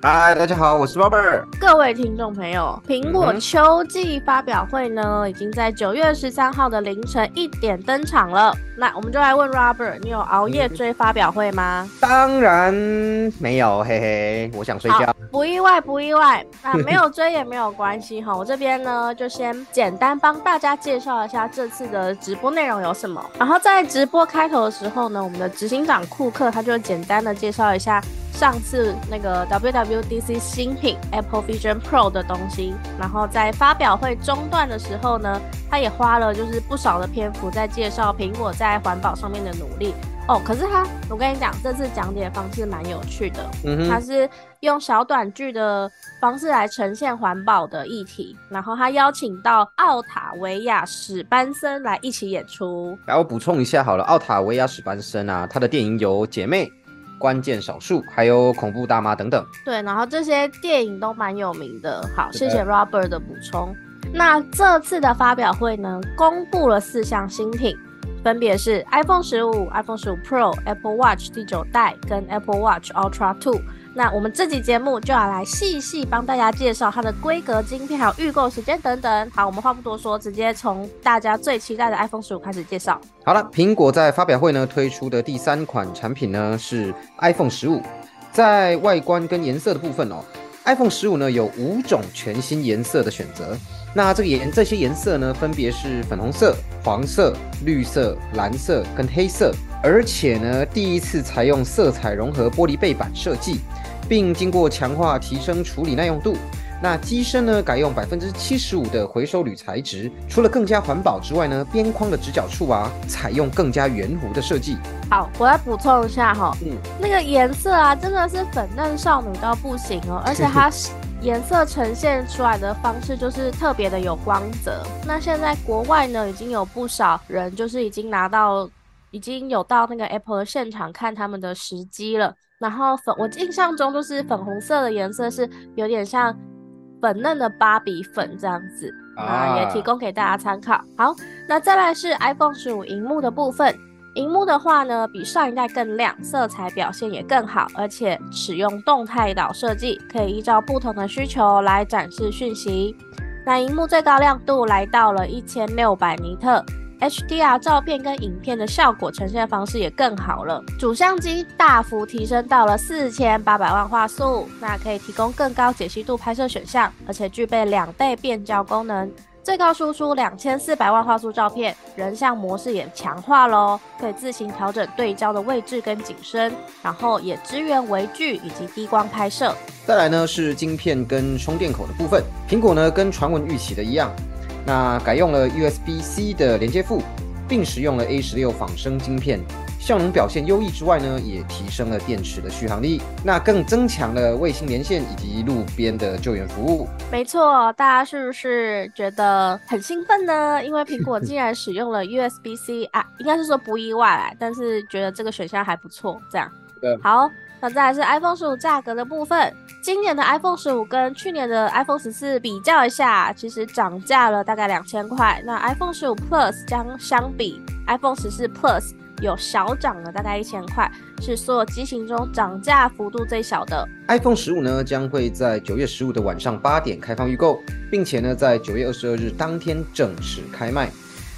嗨，大家好，我是 Robert。各位听众朋友，苹果秋季发表会呢，已经在九月十三号的凌晨一点登场了。那我们就来问 Robert，你有熬夜追发表会吗？当然没有，嘿嘿，我想睡觉。不意外，不意外。那没有追也没有关系哈，我这边呢就先简单帮大家介绍一下这次的直播内容有什么。然后在直播开头的时候呢，我们的执行长库克他就简单的介绍一下。上次那个 WWDC 新品 Apple Vision Pro 的东西，然后在发表会中段的时候呢，他也花了就是不少的篇幅在介绍苹果在环保上面的努力哦。可是他，我跟你讲，这次讲解方式蛮有趣的，嗯他是用小短剧的方式来呈现环保的议题，然后他邀请到奥塔维亚史班森来一起演出。来，我补充一下好了，奥塔维亚史班森啊，他的电影有《姐妹》。关键少数，还有恐怖大妈等等。对，然后这些电影都蛮有名的。好，谢谢 Robert 的补充。那这次的发表会呢，公布了四项新品，分别是 iPhone 十五、iPhone 十五 Pro、Apple Watch 第九代跟 Apple Watch Ultra Two。那我们这集节目就要来细细帮大家介绍它的规格、晶片，还有预购时间等等。好，我们话不多说，直接从大家最期待的 iPhone 十五开始介绍。好了，苹果在发表会呢推出的第三款产品呢是 iPhone 十五，在外观跟颜色的部分哦，iPhone 十五呢有五种全新颜色的选择。那这个颜这些颜色呢分别是粉红色、黄色、绿色、蓝色跟黑色，而且呢第一次采用色彩融合玻璃背板设计。并经过强化提升处理耐用度，那机身呢改用百分之七十五的回收铝材质，除了更加环保之外呢，边框的直角处啊采用更加圆弧的设计。好，我来补充一下哈，嗯，那个颜色啊真的是粉嫩少女到不行哦，而且它颜色呈现出来的方式就是特别的有光泽。那现在国外呢已经有不少人就是已经拿到，已经有到那个 Apple 的现场看他们的时机了。然后粉，我印象中就是粉红色的颜色是有点像粉嫩的芭比粉这样子啊，也提供给大家参考。好，那再来是 iPhone 十五荧幕的部分，荧幕的话呢，比上一代更亮，色彩表现也更好，而且使用动态岛设计，可以依照不同的需求来展示讯息。那荧幕最高亮度来到了一千六百尼特。HDR 照片跟影片的效果呈现方式也更好了，主相机大幅提升到了四千八百万画素，那可以提供更高解析度拍摄选项，而且具备两倍变焦功能，最高输出两千四百万画素照片，人像模式也强化喽，可以自行调整对焦的位置跟景深，然后也支援微距以及低光拍摄。再来呢是晶片跟充电口的部分，苹果呢跟传闻预期的一样。那改用了 USB-C 的连接副，并使用了 A 十六仿生晶片，效能表现优异之外呢，也提升了电池的续航力，那更增强了卫星连线以及路边的救援服务。没错，大家是不是觉得很兴奋呢？因为苹果竟然使用了 USB-C 啊，应该是说不意外，但是觉得这个选项还不错。这样，好。那再来是 iPhone 十五价格的部分，今年的 iPhone 十五跟去年的 iPhone 十四比较一下，其实涨价了大概两千块。那 iPhone 十五 Plus 将相比 iPhone 十四 Plus 有小涨了大概一千块，是所有机型中涨价幅度最小的。iPhone 十五呢将会在九月十五的晚上八点开放预购，并且呢在九月二十二日当天正式开卖。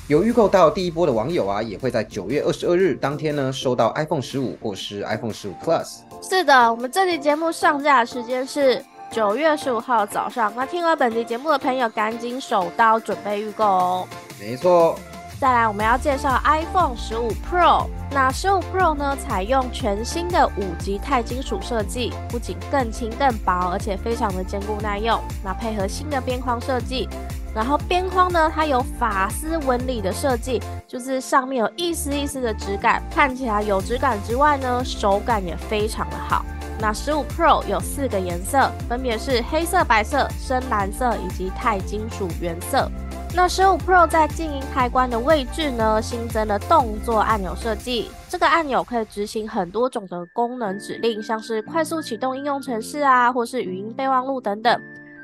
有预购到第一波的网友啊，也会在九月二十二日当天呢收到 iPhone 十五或是 iPhone 十五 Plus。是的，我们这期节目上架的时间是九月十五号早上。那听了本期节目的朋友，赶紧手刀准备预购哦。没错。再来，我们要介绍 iPhone 十五 Pro。那十五 Pro 呢，采用全新的五级钛金属设计，不仅更轻更薄，而且非常的坚固耐用。那配合新的边框设计。然后边框呢，它有法丝纹理的设计，就是上面有一丝一丝的质感，看起来有质感之外呢，手感也非常的好。那十五 Pro 有四个颜色，分别是黑色、白色、深蓝色以及钛金属原色。那十五 Pro 在静音开关的位置呢，新增了动作按钮设计。这个按钮可以执行很多种的功能指令，像是快速启动应用程式啊，或是语音备忘录等等。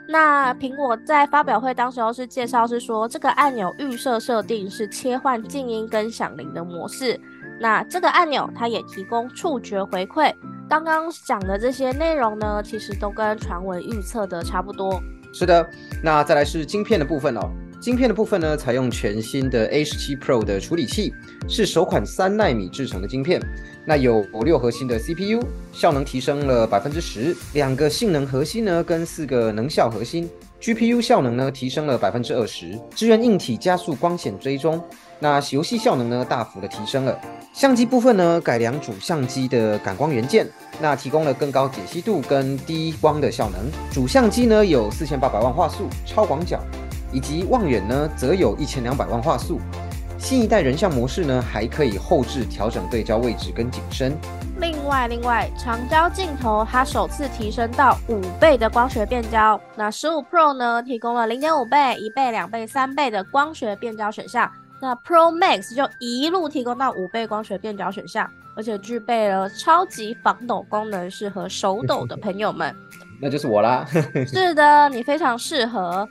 那苹果在发表会当时候是介绍是说，这个按钮预设设定是切换静音跟响铃的模式。那这个按钮它也提供触觉回馈。刚刚讲的这些内容呢，其实都跟传闻预测的差不多。是的，那再来是晶片的部分哦。晶片的部分呢，采用全新的 A 十七 Pro 的处理器，是首款三纳米制成的晶片。那有六核心的 CPU，效能提升了百分之十，两个性能核心呢，跟四个能效核心，GPU 效能呢提升了百分之二十，支援硬体加速光线追踪。那游戏效能呢，大幅的提升了。相机部分呢，改良主相机的感光元件，那提供了更高解析度跟低光的效能。主相机呢有四千八百万画素超广角，以及望远呢则有一千两百万画素。新一代人像模式呢，还可以后置调整对焦位置跟景深。另外，另外长焦镜头它首次提升到五倍的光学变焦。那十五 Pro 呢，提供了零点五倍、一倍、两倍、三倍的光学变焦选项。那 Pro Max 就一路提供到五倍光学变焦选项，而且具备了超级防抖功能，适合手抖的朋友们。那就是我啦。是的，你非常适合。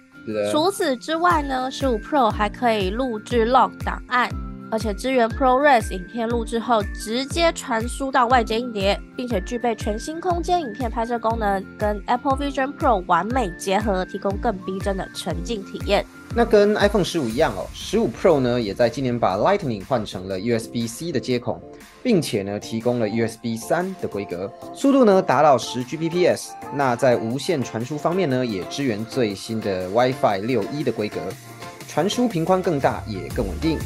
除此之外呢，十五 Pro 还可以录制 log 档案，而且支援 ProRes 影片录制后直接传输到外接硬碟，并且具备全新空间影片拍摄功能，跟 Apple Vision Pro 完美结合，提供更逼真的沉浸体验。那跟 iPhone 十五一样哦，十五 Pro 呢也在今年把 Lightning 换成了 USB-C 的接孔，并且呢提供了 USB 三的规格，速度呢达到十 Gbps。那在无线传输方面呢，也支援最新的 WiFi 六一的规格，传输频宽更大也更稳定。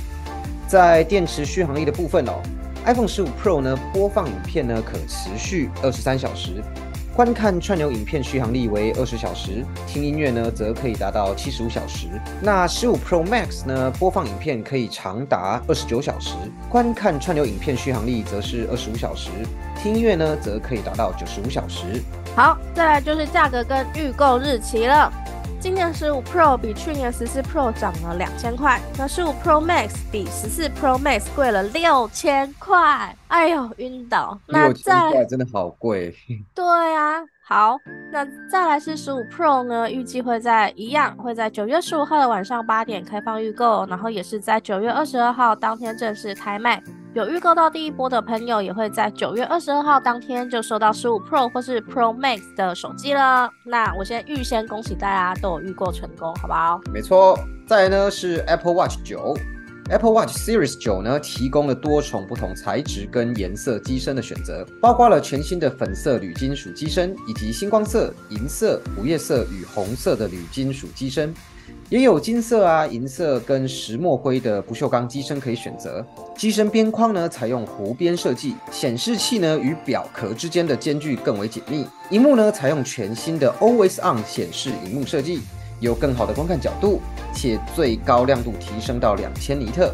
在电池续航力的部分哦，iPhone 十五 Pro 呢播放影片呢可持续二十三小时。观看串流影片续航力为二十小时，听音乐呢则可以达到七十五小时。那十五 Pro Max 呢，播放影片可以长达二十九小时，观看串流影片续航力则是二十五小时，听音乐呢则可以达到九十五小时。好，再来就是价格跟预购日期了。今年十五 Pro 比去年十四 Pro 涨了两千块，那十五 Pro Max 比十四 Pro Max 贵了六千块，哎呦晕倒！那在真的好贵。对啊，好，那再来是十五 Pro 呢，预计会在一样会在九月十五号的晚上八点开放预购，然后也是在九月二十二号当天正式开卖。有预购到第一波的朋友，也会在九月二十二号当天就收到十五 Pro 或是 Pro Max 的手机了。那我先预先恭喜大家都有预购成功，好不好？没错。再来呢是 Apple Watch 九，Apple Watch Series 九呢提供了多重不同材质跟颜色机身的选择，包括了全新的粉色铝金属机身，以及星光色、银色、午夜色与红色的铝金属机身。也有金色啊、银色跟石墨灰的不锈钢机身可以选择。机身边框呢采用弧边设计，显示器呢与表壳之间的间距更为紧密。荧幕呢采用全新的 Always On 显示荧幕设计，有更好的观看角度，且最高亮度提升到两千尼特，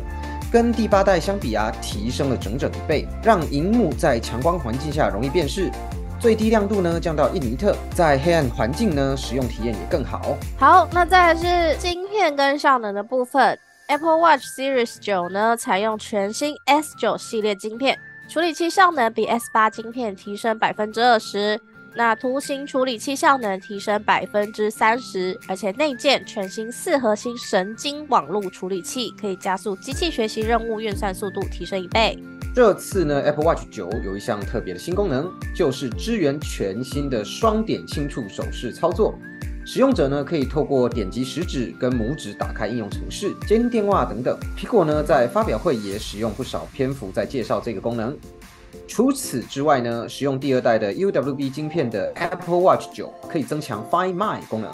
跟第八代相比啊提升了整整一倍，让荧幕在强光环境下容易辨识。最低亮度呢降到一尼特，在黑暗环境呢使用体验也更好。好，那再来是晶片跟效能的部分。Apple Watch Series 九呢采用全新 S 九系列晶片，处理器效能比 S 八晶片提升百分之二十。那图形处理器效能提升百分之三十，而且内建全新四核心神经网络处理器，可以加速机器学习任务运算速度提升一倍。这次呢，Apple Watch 九有一项特别的新功能，就是支援全新的双点轻触手势操作。使用者呢可以透过点击食指跟拇指打开应用程式、接听电话等等。苹果呢在发表会也使用不少篇幅在介绍这个功能。除此之外呢，使用第二代的 UWB 晶片的 Apple Watch 九可以增强 Find My 功能。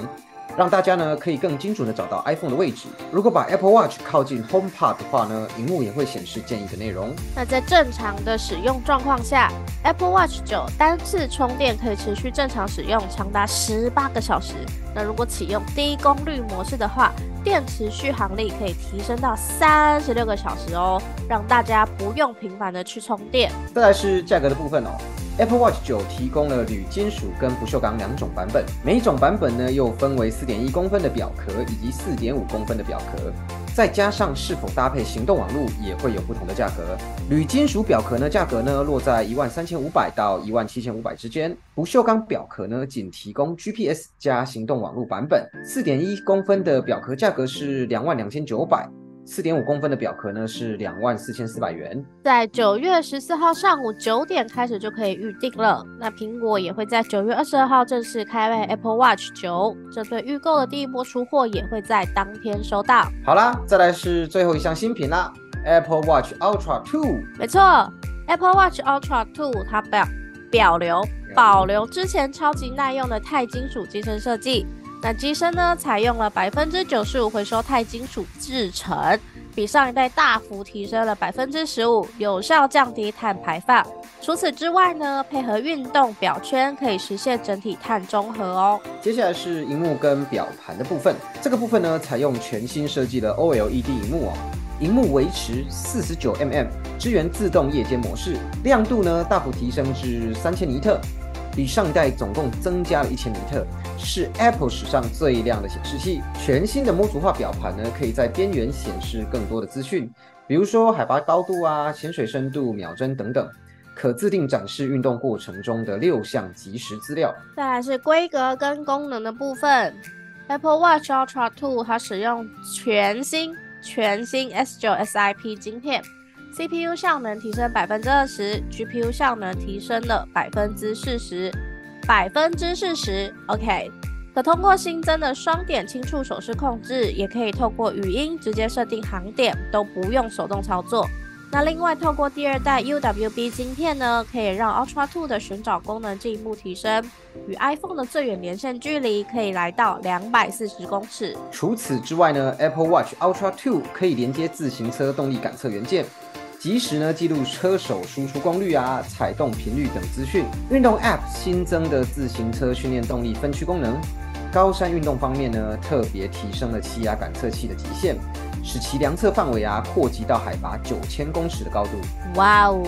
让大家呢可以更精准的找到 iPhone 的位置。如果把 Apple Watch 靠近 HomePod 的话呢，荧幕也会显示建议的内容。那在正常的使用状况下，Apple Watch 九单次充电可以持续正常使用长达十八个小时。那如果启用低功率模式的话，电池续航力可以提升到三十六个小时哦，让大家不用频繁的去充电。再来是价格的部分哦。Apple Watch 九提供了铝金属跟不锈钢两种版本，每一种版本呢又分为四点一公分的表壳以及四点五公分的表壳，再加上是否搭配行动网络也会有不同的价格。铝金属表壳呢价格呢落在一万三千五百到一万七千五百之间，不锈钢表壳呢仅提供 GPS 加行动网络版本，四点一公分的表壳价格是两万两千九百。四点五公分的表壳呢是两万四千四百元，在九月十四号上午九点开始就可以预定了。那苹果也会在九月二十二号正式开卖 Apple Watch 九，这对预购的第一波出货也会在当天收到。好啦，再来是最后一项新品啦，Apple Watch Ultra Two。没错，Apple Watch Ultra Two 它表表留保留之前超级耐用的钛金属机身设计。那机身呢，采用了百分之九十五回收钛金属制成，比上一代大幅提升了百分之十五，有效降低碳排放。除此之外呢，配合运动表圈，可以实现整体碳中和哦。接下来是荧幕跟表盘的部分，这个部分呢，采用全新设计的 OLED 荧幕哦，荧幕维持四十九 mm，支援自动夜间模式，亮度呢大幅提升至三千尼特。比上一代总共增加了一千尼特，是 Apple 史上最亮的显示器。全新的模组化表盘呢，可以在边缘显示更多的资讯，比如说海拔高度啊、潜水深度、秒针等等，可自定展示运动过程中的六项即时资料。再来是规格跟功能的部分，Apple Watch Ultra 2它使用全新全新 S9 SiP 晶片。CPU 效能提升百分之二十，GPU 效能提升了百分之四十，百分之四十，OK。可通过新增的双点轻触手势控制，也可以透过语音直接设定航点，都不用手动操作。那另外，透过第二代 UWB 晶片呢，可以让 Ultra Two 的寻找功能进一步提升，与 iPhone 的最远连线距离可以来到两百四十公尺。除此之外呢，Apple Watch Ultra Two 可以连接自行车动力感测元件。及时呢记录车手输出功率啊、踩动频率等资讯。运动 App 新增的自行车训练动力分区功能。高山运动方面呢，特别提升了气压感测器的极限。使其量测范围啊扩及到海拔九千公尺的高度。哇哦！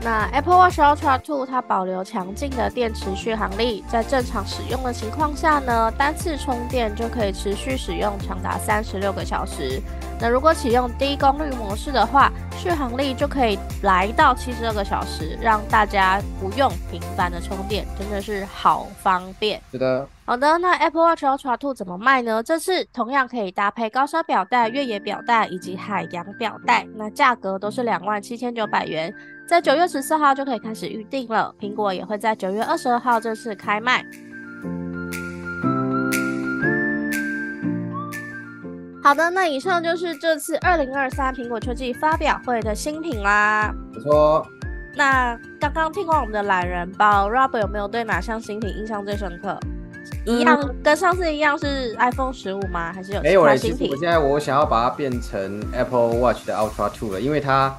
那 Apple Watch Ultra 2它保留强劲的电池续航力，在正常使用的情况下呢，单次充电就可以持续使用长达三十六个小时。那如果启用低功率模式的话，续航力就可以来到七十二个小时，让大家不用频繁的充电，真的是好方便。是的。好的，那 Apple Watch Ultra 2怎么卖呢？这次同样可以搭配高烧表带、越野表带以及海洋表带，那价格都是两万七千九百元，在九月十四号就可以开始预定了。苹果也会在九月二十二号正式开卖。好的，那以上就是这次二零二三苹果秋季发表会的新品啦。没错。那刚刚听完我们的懒人包，Rob 有没有对哪项新品印象最深刻？一样跟上次一样是 iPhone 十五吗？还是有没有新品？我现在我想要把它变成 Apple Watch 的 Ultra Two 了，因为它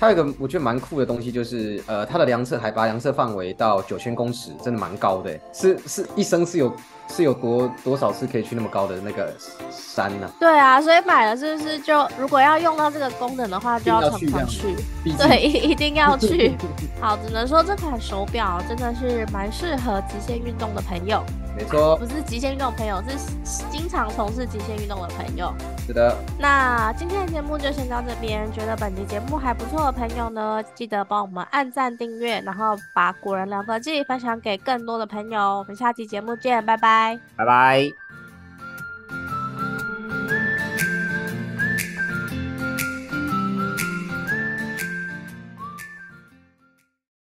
它有一个我觉得蛮酷的东西，就是呃它的量测海拔量测范围到九千公尺，真的蛮高的，是是一生是有。是有多多少次可以去那么高的那个山呢？对啊，所以买了是不是就如果要用到这个功能的话，就要常常去。对，一定要去。好，只能说这款手表真的是蛮适合极限运动的朋友。没错，不是极限运动朋友，是经常从事极限运动的朋友。是的。那今天的节目就先到这边。觉得本期节目还不错的朋友呢，记得帮我们按赞、订阅，然后把古人聊科技分享给更多的朋友。我们下期节目见，拜拜。拜拜。